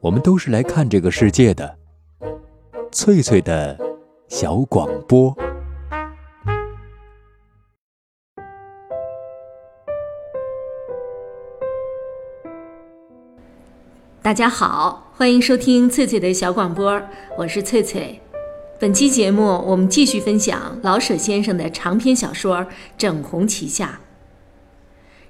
我们都是来看这个世界的。翠翠的小广播。大家好，欢迎收听翠翠的小广播，我是翠翠。本期节目我们继续分享老舍先生的长篇小说《整红旗下》。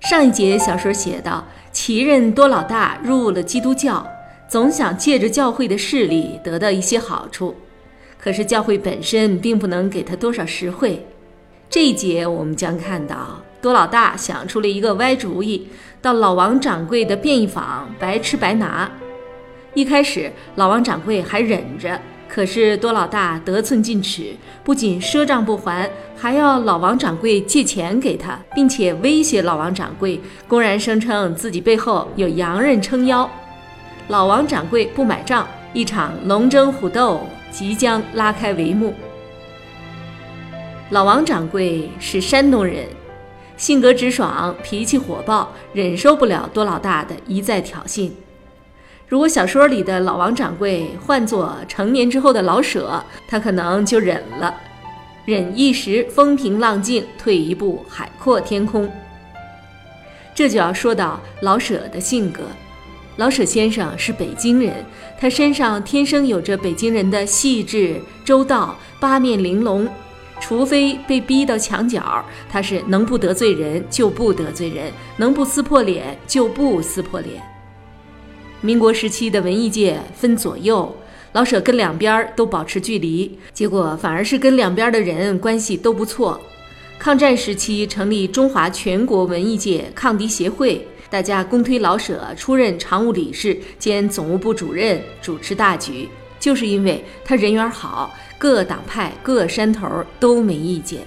上一节小说写道，奇人多老大入了基督教，总想借着教会的势力得到一些好处，可是教会本身并不能给他多少实惠。这一节我们将看到，多老大想出了一个歪主意，到老王掌柜的便宜坊白吃白拿。一开始，老王掌柜还忍着。可是多老大得寸进尺，不仅赊账不还，还要老王掌柜借钱给他，并且威胁老王掌柜，公然声称自己背后有洋人撑腰。老王掌柜不买账，一场龙争虎斗即将拉开帷幕。老王掌柜是山东人，性格直爽，脾气火爆，忍受不了多老大的一再挑衅。如果小说里的老王掌柜换作成年之后的老舍，他可能就忍了，忍一时风平浪静，退一步海阔天空。这就要说到老舍的性格。老舍先生是北京人，他身上天生有着北京人的细致周到、八面玲珑，除非被逼到墙角，他是能不得罪人就不得罪人，能不撕破脸就不撕破脸。民国时期的文艺界分左右，老舍跟两边都保持距离，结果反而是跟两边的人关系都不错。抗战时期成立中华全国文艺界抗敌协会，大家公推老舍出任常务理事兼总务部主任，主持大局，就是因为他人缘好，各党派各山头都没意见。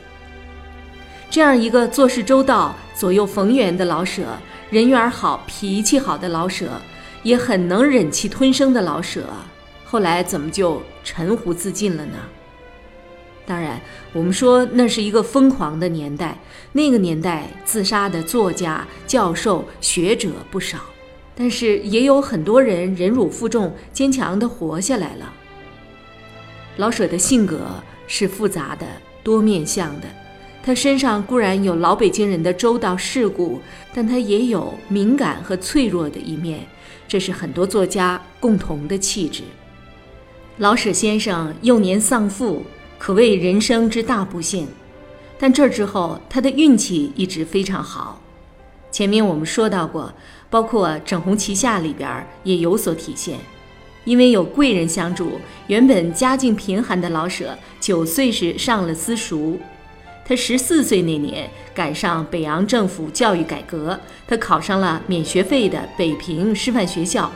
这样一个做事周到、左右逢源的老舍，人缘好、脾气好的老舍。也很能忍气吞声的老舍，后来怎么就沉湖自尽了呢？当然，我们说那是一个疯狂的年代，那个年代自杀的作家、教授、学者不少，但是也有很多人忍辱负重，坚强地活下来了。老舍的性格是复杂的、多面相的，他身上固然有老北京人的周到世故，但他也有敏感和脆弱的一面。这是很多作家共同的气质。老舍先生幼年丧父，可谓人生之大不幸。但这之后，他的运气一直非常好。前面我们说到过，包括《整红旗下》里边也有所体现。因为有贵人相助，原本家境贫寒的老舍，九岁时上了私塾。他十四岁那年赶上北洋政府教育改革，他考上了免学费的北平师范学校。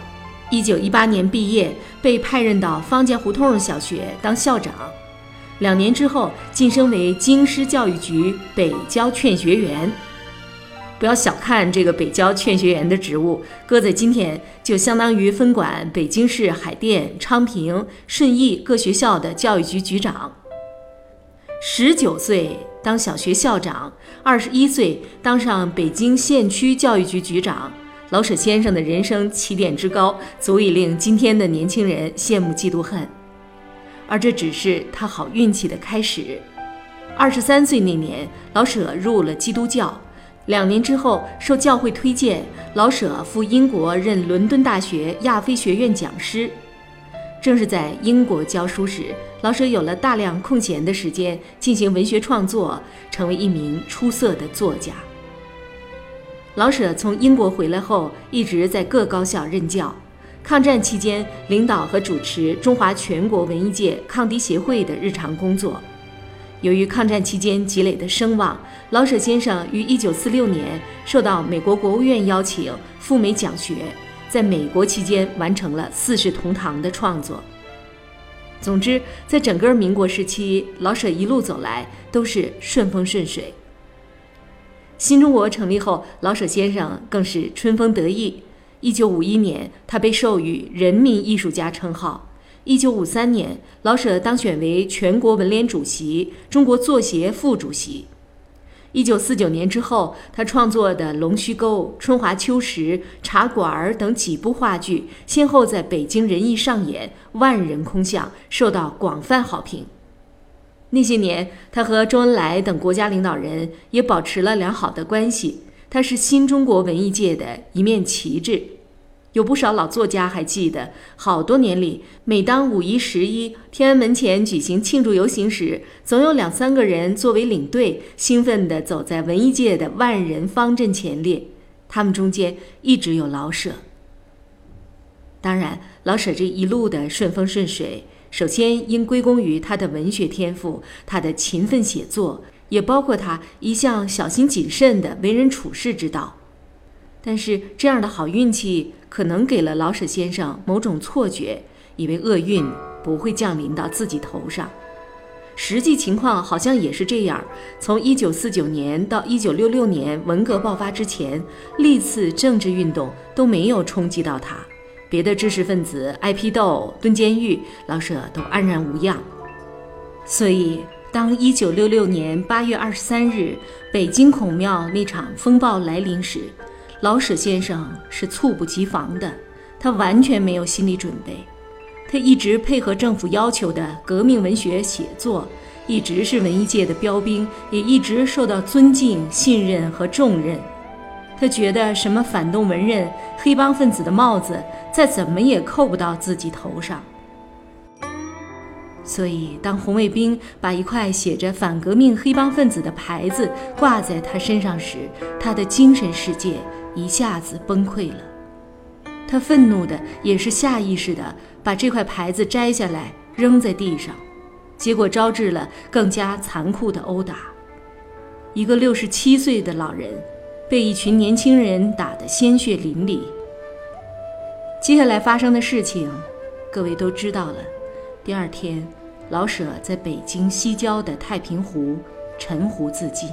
一九一八年毕业，被派任到方家胡同小学当校长。两年之后，晋升为京师教育局北郊劝学员。不要小看这个北郊劝学员的职务，搁在今天就相当于分管北京市海淀、昌平、顺义各学校的教育局局长。十九岁。当小学校长，二十一岁当上北京县区教育局局长。老舍先生的人生起点之高，足以令今天的年轻人羡慕嫉妒恨。而这只是他好运气的开始。二十三岁那年，老舍入了基督教。两年之后，受教会推荐，老舍赴英国任伦敦大学亚非学院讲师。正是在英国教书时，老舍有了大量空闲的时间进行文学创作，成为一名出色的作家。老舍从英国回来后，一直在各高校任教。抗战期间，领导和主持中华全国文艺界抗敌协会的日常工作。由于抗战期间积累的声望，老舍先生于1946年受到美国国务院邀请赴美讲学。在美国期间，完成了《四世同堂》的创作。总之，在整个民国时期，老舍一路走来都是顺风顺水。新中国成立后，老舍先生更是春风得意。一九五一年，他被授予人民艺术家称号。一九五三年，老舍当选为全国文联主席、中国作协副主席。一九四九年之后，他创作的《龙须沟》《春华秋实》《茶馆儿》等几部话剧，先后在北京人艺上演，万人空巷，受到广泛好评。那些年，他和周恩来等国家领导人也保持了良好的关系。他是新中国文艺界的一面旗帜。有不少老作家还记得，好多年里，每当五一、十一，天安门前举行庆祝游行时，总有两三个人作为领队，兴奋地走在文艺界的万人方阵前列。他们中间一直有老舍。当然，老舍这一路的顺风顺水，首先应归功于他的文学天赋，他的勤奋写作，也包括他一向小心谨慎的为人处事之道。但是，这样的好运气可能给了老舍先生某种错觉，以为厄运不会降临到自己头上。实际情况好像也是这样。从1949年到1966年文革爆发之前，历次政治运动都没有冲击到他。别的知识分子挨批斗、蹲监狱，老舍都安然无恙。所以，当1966年8月23日北京孔庙那场风暴来临时，老舍先生是猝不及防的，他完全没有心理准备。他一直配合政府要求的革命文学写作，一直是文艺界的标兵，也一直受到尊敬、信任和重任。他觉得什么反动文人、黑帮分子的帽子，再怎么也扣不到自己头上。所以，当红卫兵把一块写着“反革命黑帮分子”的牌子挂在他身上时，他的精神世界。一下子崩溃了，他愤怒的也是下意识的把这块牌子摘下来扔在地上，结果招致了更加残酷的殴打。一个六十七岁的老人被一群年轻人打得鲜血淋漓。接下来发生的事情，各位都知道了。第二天，老舍在北京西郊的太平湖沉湖自尽。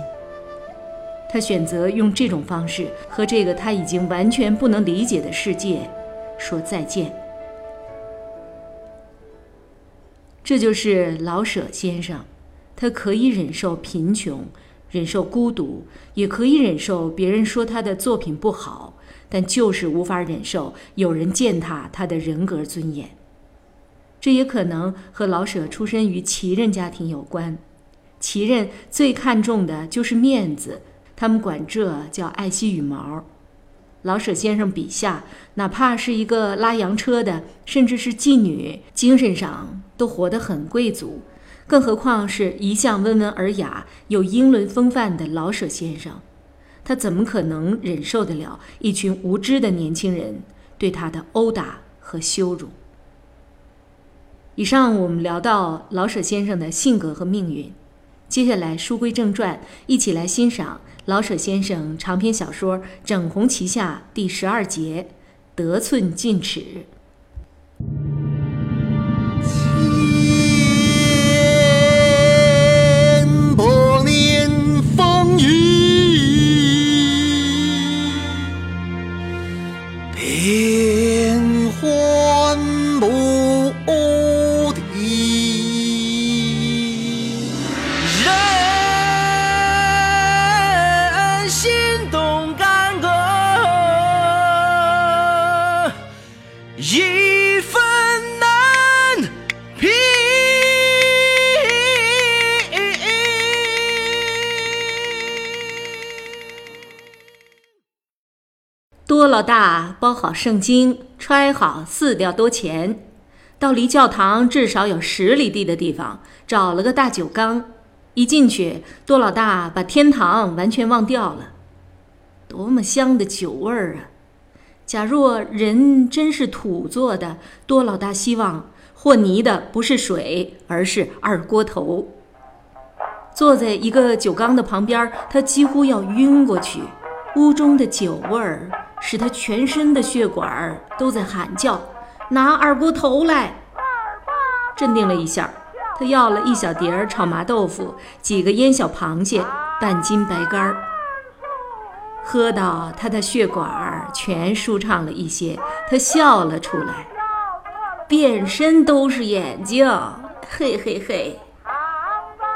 他选择用这种方式和这个他已经完全不能理解的世界说再见。这就是老舍先生，他可以忍受贫穷，忍受孤独，也可以忍受别人说他的作品不好，但就是无法忍受有人践踏他的人格尊严。这也可能和老舍出身于旗人家庭有关，旗人最看重的就是面子。他们管这叫爱惜羽毛。老舍先生笔下，哪怕是一个拉洋车的，甚至是妓女，精神上都活得很贵族，更何况是一向温文尔雅、有英伦风范的老舍先生，他怎么可能忍受得了一群无知的年轻人对他的殴打和羞辱？以上我们聊到老舍先生的性格和命运，接下来书归正传，一起来欣赏。老舍先生长篇小说《整红旗下》第十二节，得寸进尺。千百年风雨好圣经，揣好四吊多钱，到离教堂至少有十里地的地方，找了个大酒缸。一进去，多老大把天堂完全忘掉了。多么香的酒味儿啊！假若人真是土做的，多老大希望和泥的不是水，而是二锅头。坐在一个酒缸的旁边，他几乎要晕过去。屋中的酒味儿。使他全身的血管都在喊叫：“拿二锅头来！”镇定了一下，他要了一小碟炒麻豆腐，几个腌小螃蟹，半斤白干儿。喝到他的血管全舒畅了一些，他笑了出来，遍身都是眼睛，嘿嘿嘿。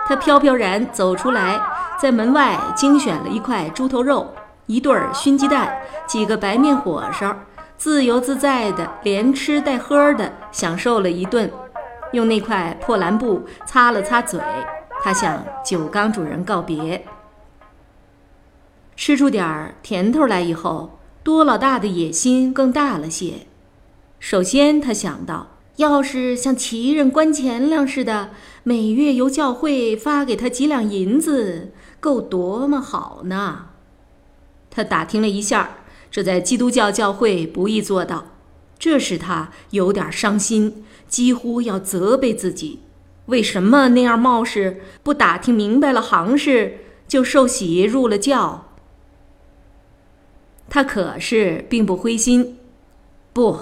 他飘飘然走出来，在门外精选了一块猪头肉、一对儿熏鸡蛋、几个白面火烧，自由自在的连吃带喝的享受了一顿，用那块破蓝布擦了擦嘴，他向酒缸主人告别。吃出点儿甜头来以后，多老大的野心更大了些。首先，他想到。要是像奇人关钱粮似的，每月由教会发给他几两银子，够多么好呢？他打听了一下，这在基督教教会不易做到，这使他有点伤心，几乎要责备自己：为什么那样冒失，不打听明白了行事就受洗入了教？他可是并不灰心，不。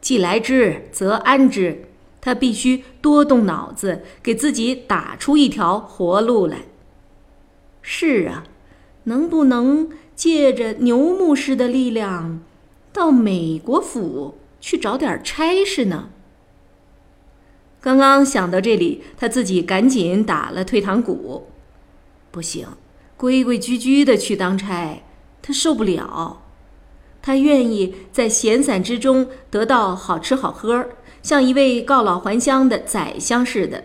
既来之，则安之。他必须多动脑子，给自己打出一条活路来。是啊，能不能借着牛牧师的力量，到美国府去找点差事呢？刚刚想到这里，他自己赶紧打了退堂鼓。不行，规规矩矩的去当差，他受不了。他愿意在闲散之中得到好吃好喝，像一位告老还乡的宰相似的。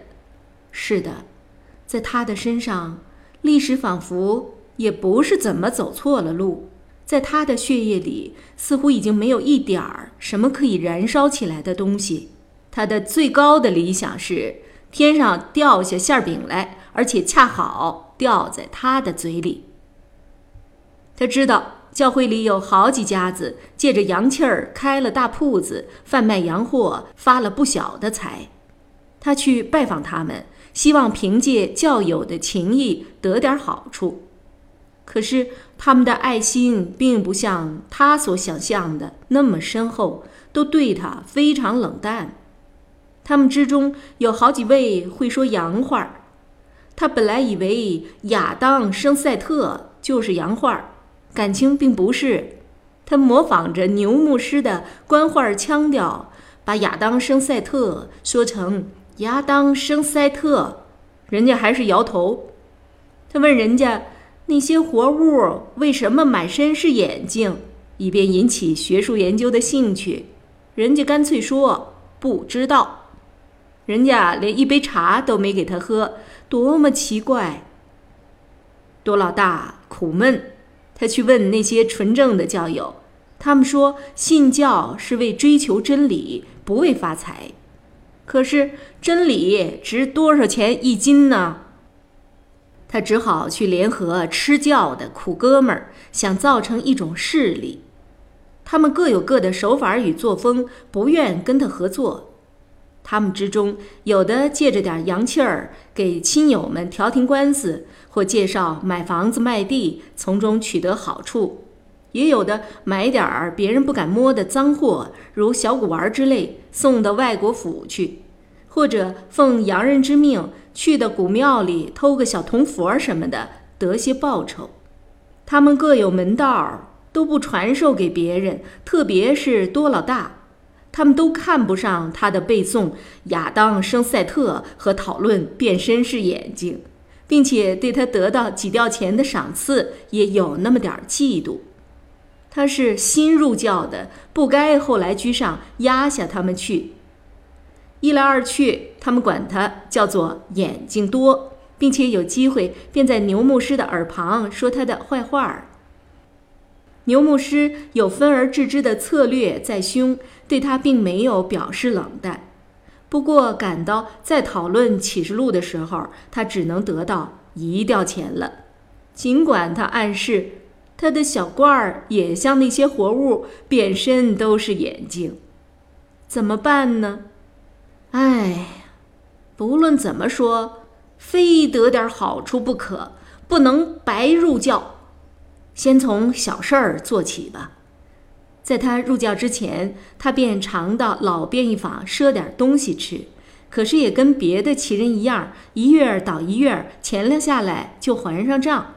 是的，在他的身上，历史仿佛也不是怎么走错了路。在他的血液里，似乎已经没有一点儿什么可以燃烧起来的东西。他的最高的理想是天上掉下馅饼来，而且恰好掉在他的嘴里。他知道。教会里有好几家子借着洋气儿开了大铺子，贩卖洋货，发了不小的财。他去拜访他们，希望凭借教友的情谊得点好处。可是他们的爱心并不像他所想象的那么深厚，都对他非常冷淡。他们之中有好几位会说洋话儿，他本来以为亚当生赛特就是洋话。感情并不是，他模仿着牛牧师的官话腔调，把亚当生赛特说成亚当生赛特，人家还是摇头。他问人家那些活物为什么满身是眼睛，以便引起学术研究的兴趣，人家干脆说不知道。人家连一杯茶都没给他喝，多么奇怪！多老大苦闷。他去问那些纯正的教友，他们说信教是为追求真理，不为发财。可是真理值多少钱一斤呢？他只好去联合吃教的苦哥们儿，想造成一种势力。他们各有各的手法与作风，不愿跟他合作。他们之中有的借着点洋气儿，给亲友们调停官司。或介绍买房子卖地，从中取得好处；也有的买点儿别人不敢摸的脏货，如小古玩之类，送到外国府去；或者奉洋人之命去的古庙里偷个小铜佛什么的，得些报酬。他们各有门道，都不传授给别人。特别是多老大，他们都看不上他的背诵亚当生赛特和讨论变身是眼睛。并且对他得到几吊钱的赏赐也有那么点儿嫉妒。他是新入教的，不该后来居上压下他们去。一来二去，他们管他叫做眼睛多，并且有机会便在牛牧师的耳旁说他的坏话儿。牛牧师有分而治之的策略在胸，对他并没有表示冷淡。不过，赶到再讨论启示录的时候，他只能得到一吊钱了。尽管他暗示他的小罐儿也像那些活物，变身都是眼睛，怎么办呢？哎，不论怎么说，非得点好处不可，不能白入教。先从小事儿做起吧。在他入教之前，他便常到老便宜坊赊点东西吃，可是也跟别的奇人一样，一月倒一月，钱粮下来就还上账。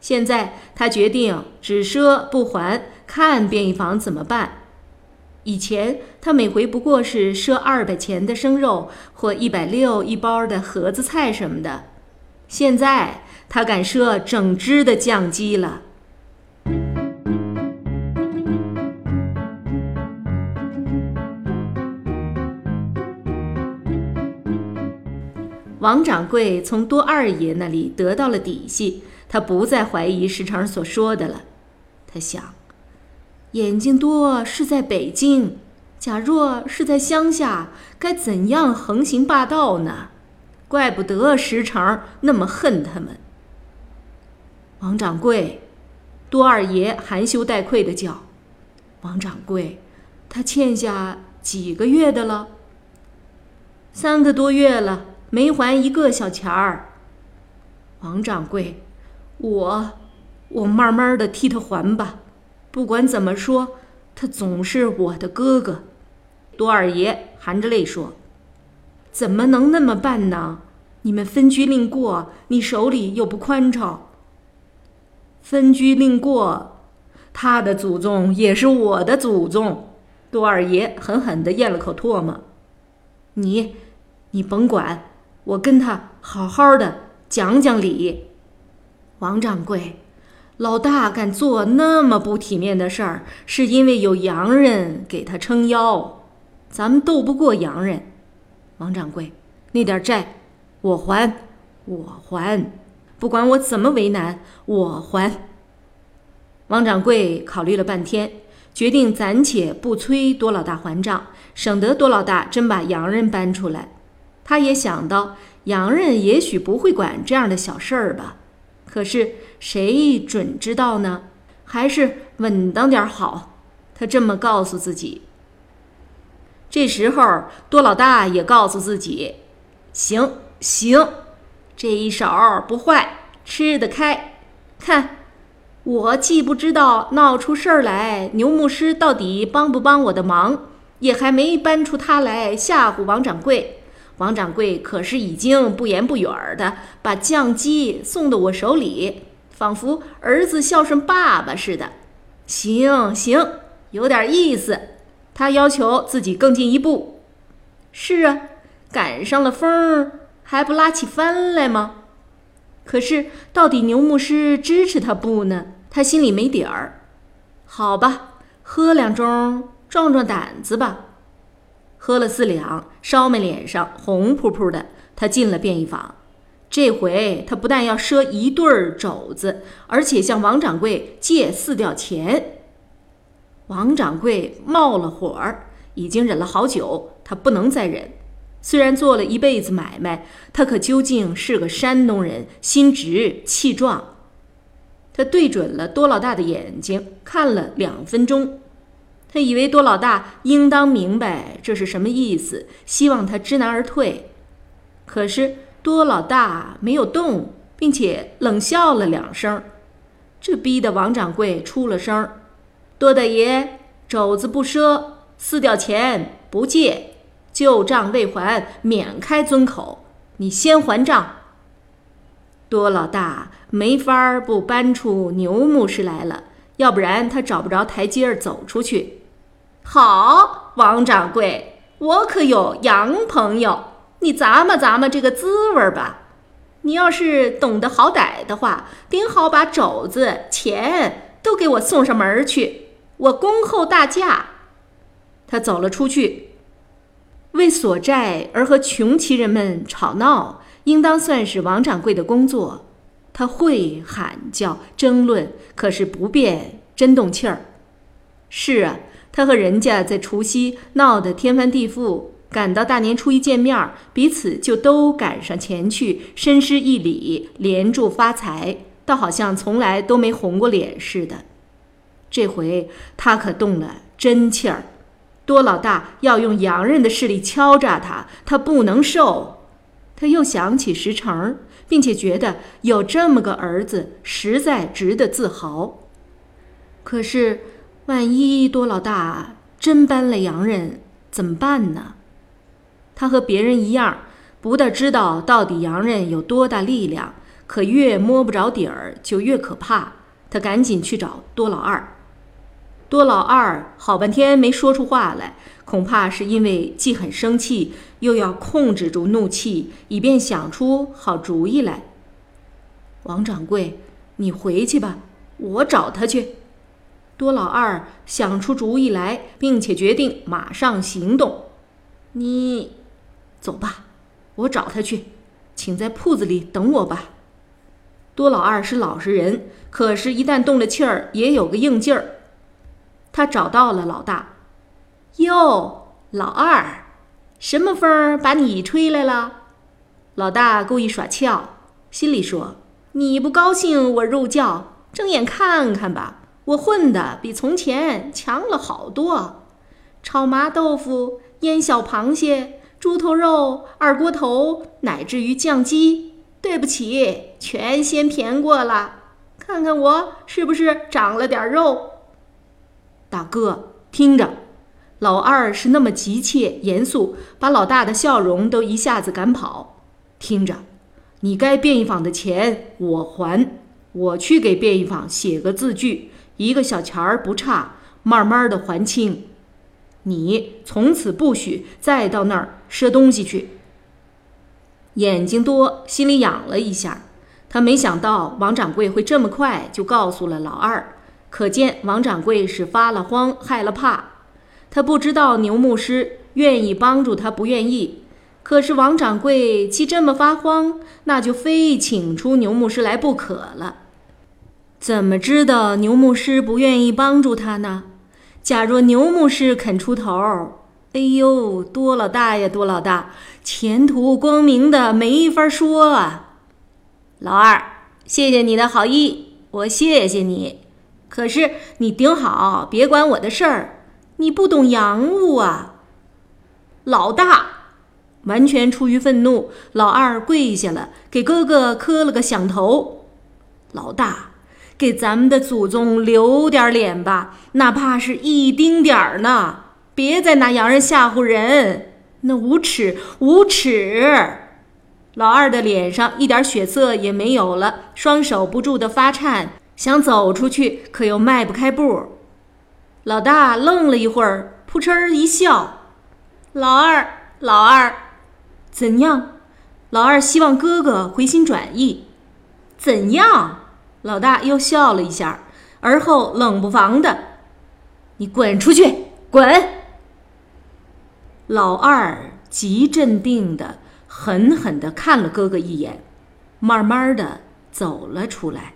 现在他决定只赊不还，看便宜坊怎么办。以前他每回不过是赊二百钱的生肉或一百六一包的盒子菜什么的，现在他敢赊整只的酱鸡了。王掌柜从多二爷那里得到了底细，他不再怀疑石成所说的了。他想，眼睛多是在北京，假若是在乡下，该怎样横行霸道呢？怪不得石成那么恨他们。王掌柜，多二爷含羞带愧的叫：“王掌柜，他欠下几个月的了？三个多月了。”没还一个小钱儿，王掌柜，我我慢慢的替他还吧。不管怎么说，他总是我的哥哥。多二爷含着泪说：“怎么能那么办呢？你们分居令过，你手里又不宽敞。分居令过，他的祖宗也是我的祖宗。”多二爷狠狠的咽了口唾沫：“你，你甭管。”我跟他好好的讲讲理，王掌柜，老大敢做那么不体面的事儿，是因为有洋人给他撑腰，咱们斗不过洋人。王掌柜，那点债我还，我还，不管我怎么为难，我还。王掌柜考虑了半天，决定暂且不催多老大还账，省得多老大真把洋人搬出来。他也想到，洋人也许不会管这样的小事儿吧。可是谁准知道呢？还是稳当点好。他这么告诉自己。这时候，多老大也告诉自己：“行行，这一手不坏，吃得开。看，我既不知道闹出事儿来，牛牧师到底帮不帮我的忙，也还没搬出他来吓唬王掌柜。”王掌柜可是已经不言不语的把酱鸡送到我手里，仿佛儿子孝顺爸爸似的。行行，有点意思。他要求自己更进一步。是啊，赶上了风，还不拉起帆来吗？可是到底牛牧师支持他不呢？他心里没底儿。好吧，喝两盅，壮壮胆子吧。喝了四两，烧麦脸上红扑扑的。他进了便衣坊，这回他不但要赊一对肘子，而且向王掌柜借四吊钱。王掌柜冒了火儿，已经忍了好久，他不能再忍。虽然做了一辈子买卖，他可究竟是个山东人，心直气壮。他对准了多老大的眼睛看了两分钟。他以为多老大应当明白这是什么意思，希望他知难而退。可是多老大没有动，并且冷笑了两声，这逼得王掌柜出了声：“多大爷，肘子不赊，撕掉钱不借，旧账未还，免开尊口。你先还账。”多老大没法不搬出牛牧师来了，要不然他找不着台阶儿走出去。好，王掌柜，我可有洋朋友，你咂摸咂摸这个滋味吧。你要是懂得好歹的话，顶好把肘子、钱都给我送上门去，我恭候大驾。他走了出去，为索债而和穷奇人们吵闹，应当算是王掌柜的工作。他会喊叫、争论，可是不便真动气儿。是啊。他和人家在除夕闹得天翻地覆，赶到大年初一见面，彼此就都赶上前去，深施一礼，连祝发财，倒好像从来都没红过脸似的。这回他可动了真气儿，多老大要用洋人的势力敲诈他，他不能受。他又想起石成，并且觉得有这么个儿子，实在值得自豪。可是。万一多老大真搬了洋人怎么办呢？他和别人一样，不大知道到底洋人有多大力量，可越摸不着底儿就越可怕。他赶紧去找多老二。多老二好半天没说出话来，恐怕是因为既很生气，又要控制住怒气，以便想出好主意来。王掌柜，你回去吧，我找他去。多老二想出主意来，并且决定马上行动。你，走吧，我找他去，请在铺子里等我吧。多老二是老实人，可是，一旦动了气儿，也有个硬劲儿。他找到了老大。哟，老二，什么风把你吹来了？老大故意耍俏，心里说：“你不高兴，我肉叫，睁眼看看吧，我混的比从前强了好多。炒麻豆腐、腌小螃蟹、猪头肉、二锅头，乃至于酱鸡，对不起，全先便过了。看看我是不是长了点肉？”大哥，听着。老二是那么急切严肃，把老大的笑容都一下子赶跑。听着，你该便宜坊的钱我还，我去给便宜坊写个字据，一个小钱儿不差，慢慢的还清。你从此不许再到那儿赊东西去。眼睛多，心里痒了一下，他没想到王掌柜会这么快就告诉了老二，可见王掌柜是发了慌，害了怕。他不知道牛牧师愿意帮助他，不愿意。可是王掌柜既这么发慌，那就非请出牛牧师来不可了。怎么知道牛牧师不愿意帮助他呢？假若牛牧师肯出头，哎呦，多老大呀，多老大，前途光明的没法说啊！老二，谢谢你的好意，我谢谢你。可是你顶好，别管我的事儿。你不懂洋务啊，老大！完全出于愤怒，老二跪下了，给哥哥磕了个响头。老大，给咱们的祖宗留点脸吧，哪怕是一丁点儿呢！别再拿洋人吓唬人，那无耻无耻！老二的脸上一点血色也没有了，双手不住的发颤，想走出去，可又迈不开步。老大愣了一会儿，扑哧一笑：“老二，老二，怎样？”老二希望哥哥回心转意。怎样？老大又笑了一下，而后冷不防的：“你滚出去，滚！”老二极镇定的、狠狠的看了哥哥一眼，慢慢的走了出来。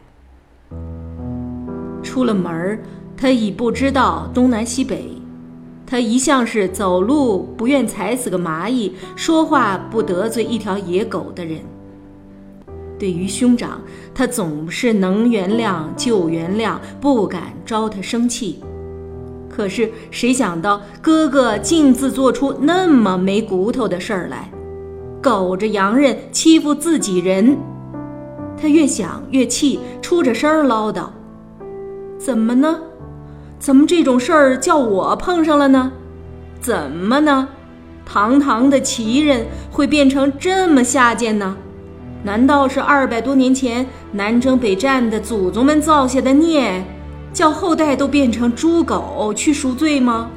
出了门。他已不知道东南西北，他一向是走路不愿踩死个蚂蚁，说话不得罪一条野狗的人。对于兄长，他总是能原谅就原谅，不敢招他生气。可是谁想到哥哥竟自做出那么没骨头的事儿来，狗着洋人欺负自己人。他越想越气，出着声唠叨：“怎么呢？”怎么这种事儿叫我碰上了呢？怎么呢？堂堂的旗人会变成这么下贱呢？难道是二百多年前南征北战的祖宗们造下的孽，叫后代都变成猪狗去赎罪吗？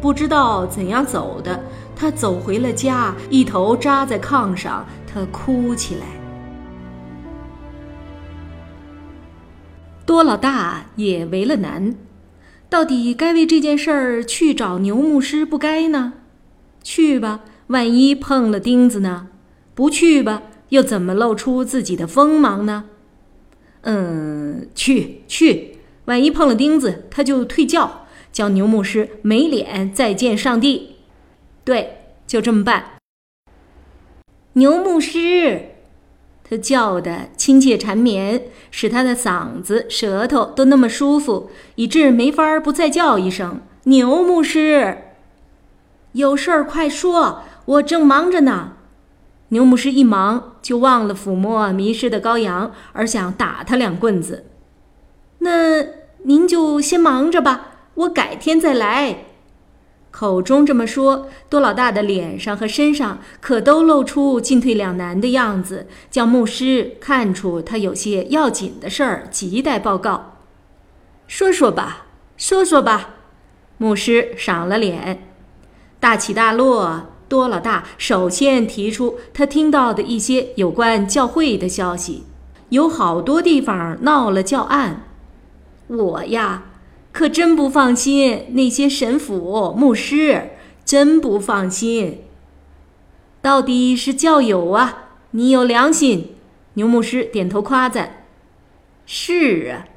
不知道怎样走的，他走回了家，一头扎在炕上，他哭起来。多老大也为了难。到底该为这件事儿去找牛牧师不该呢？去吧，万一碰了钉子呢？不去吧，又怎么露出自己的锋芒呢？嗯，去去，万一碰了钉子，他就退教，叫牛牧师没脸再见上帝。对，就这么办。牛牧师。他叫的亲切缠绵，使他的嗓子、舌头都那么舒服，以致没法不再叫一声“牛牧师”。有事儿快说，我正忙着呢。牛牧师一忙就忘了抚摸迷失的羔羊，而想打他两棍子。那您就先忙着吧，我改天再来。口中这么说，多老大的脸上和身上可都露出进退两难的样子，叫牧师看出他有些要紧的事儿急待报告。说说吧，说说吧。牧师赏了脸，大起大落。多老大首先提出他听到的一些有关教会的消息，有好多地方闹了教案。我呀，可真不放心那些神父、牧师，真不放心。到底是教友啊，你有良心。牛牧师点头夸赞：“是啊，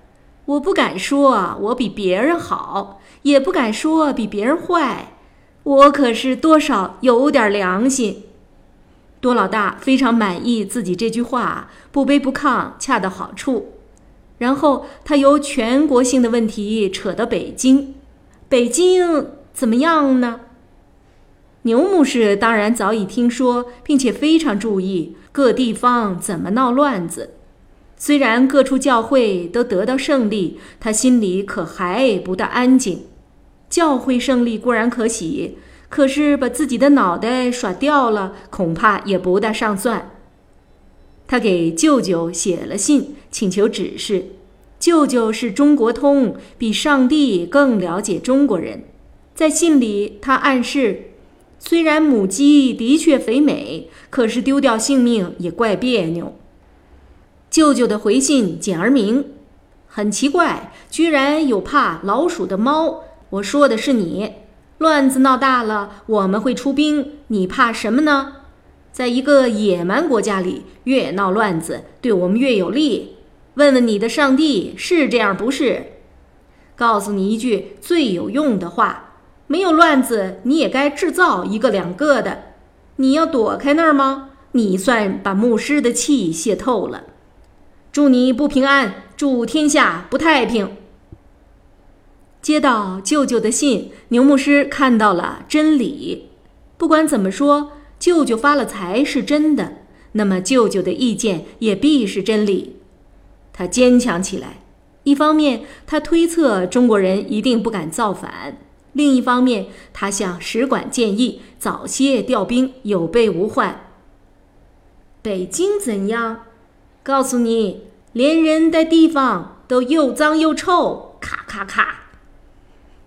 我不敢说我比别人好，也不敢说比别人坏，我可是多少有点良心。”多老大非常满意自己这句话，不卑不亢，恰到好处。然后他由全国性的问题扯到北京，北京怎么样呢？牛牧师当然早已听说，并且非常注意各地方怎么闹乱子。虽然各处教会都得到胜利，他心里可还不大安静。教会胜利固然可喜。可是把自己的脑袋耍掉了，恐怕也不大上算。他给舅舅写了信，请求指示。舅舅是中国通，比上帝更了解中国人。在信里，他暗示：虽然母鸡的确肥美，可是丢掉性命也怪别扭。舅舅的回信简而明，很奇怪，居然有怕老鼠的猫。我说的是你。乱子闹大了，我们会出兵。你怕什么呢？在一个野蛮国家里，越闹乱子，对我们越有利。问问你的上帝是这样不是？告诉你一句最有用的话：没有乱子，你也该制造一个两个的。你要躲开那儿吗？你算把牧师的气泄透了。祝你不平安，祝天下不太平。接到舅舅的信，牛牧师看到了真理。不管怎么说，舅舅发了财是真的，那么舅舅的意见也必是真理。他坚强起来。一方面，他推测中国人一定不敢造反；另一方面，他向使馆建议早些调兵，有备无患。北京怎样？告诉你，连人带地方都又脏又臭。咔咔咔。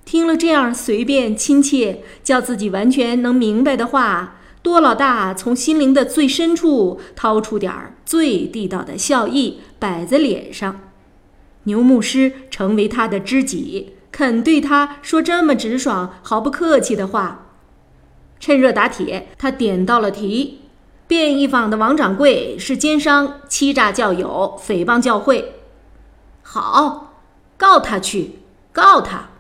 听了这样随便亲切、叫自己完全能明白的话，多老大从心灵的最深处掏出点儿最地道的笑意，摆在脸上。牛牧师成为他的知己，肯对他说这么直爽、毫不客气的话。趁热打铁，他点到了题：便宜坊的王掌柜是奸商，欺诈教友，诽谤教会。好，告他去，告他。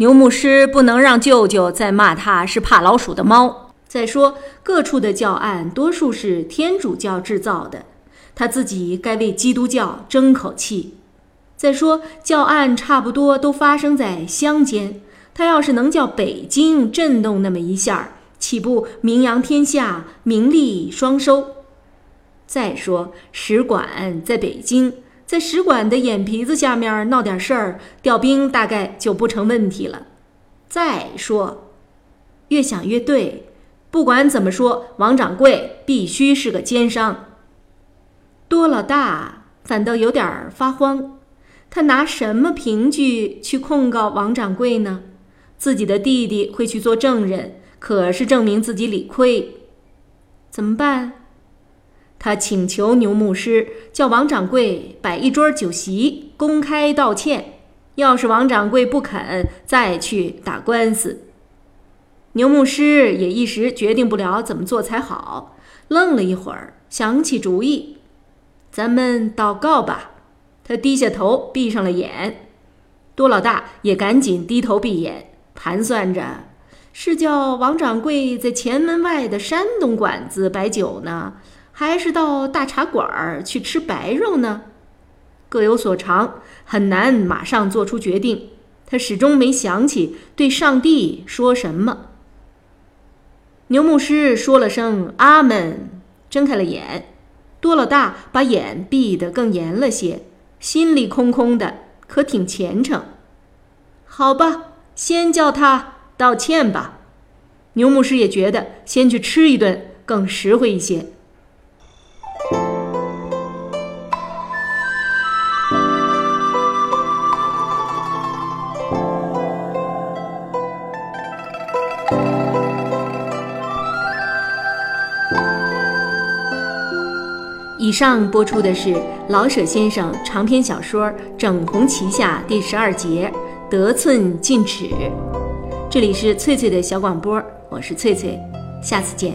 牛牧师不能让舅舅再骂他是怕老鼠的猫。再说，各处的教案多数是天主教制造的，他自己该为基督教争口气。再说，教案差不多都发生在乡间，他要是能叫北京震动那么一下，岂不名扬天下，名利双收？再说，使馆在北京。在使馆的眼皮子下面闹点事儿，调兵大概就不成问题了。再说，越想越对，不管怎么说，王掌柜必须是个奸商。多老大反倒有点发慌，他拿什么凭据去控告王掌柜呢？自己的弟弟会去做证人，可是证明自己理亏，怎么办？他请求牛牧师叫王掌柜摆一桌酒席，公开道歉。要是王掌柜不肯，再去打官司。牛牧师也一时决定不了怎么做才好，愣了一会儿，想起主意：“咱们祷告吧。”他低下头，闭上了眼。多老大也赶紧低头闭眼，盘算着：是叫王掌柜在前门外的山东馆子摆酒呢？还是到大茶馆儿去吃白肉呢？各有所长，很难马上做出决定。他始终没想起对上帝说什么。牛牧师说了声“阿门”，睁开了眼。多老大把眼闭得更严了些，心里空空的，可挺虔诚。好吧，先叫他道歉吧。牛牧师也觉得先去吃一顿更实惠一些。以上播出的是老舍先生长篇小说《整红旗下》第十二节《得寸进尺》。这里是翠翠的小广播，我是翠翠，下次见。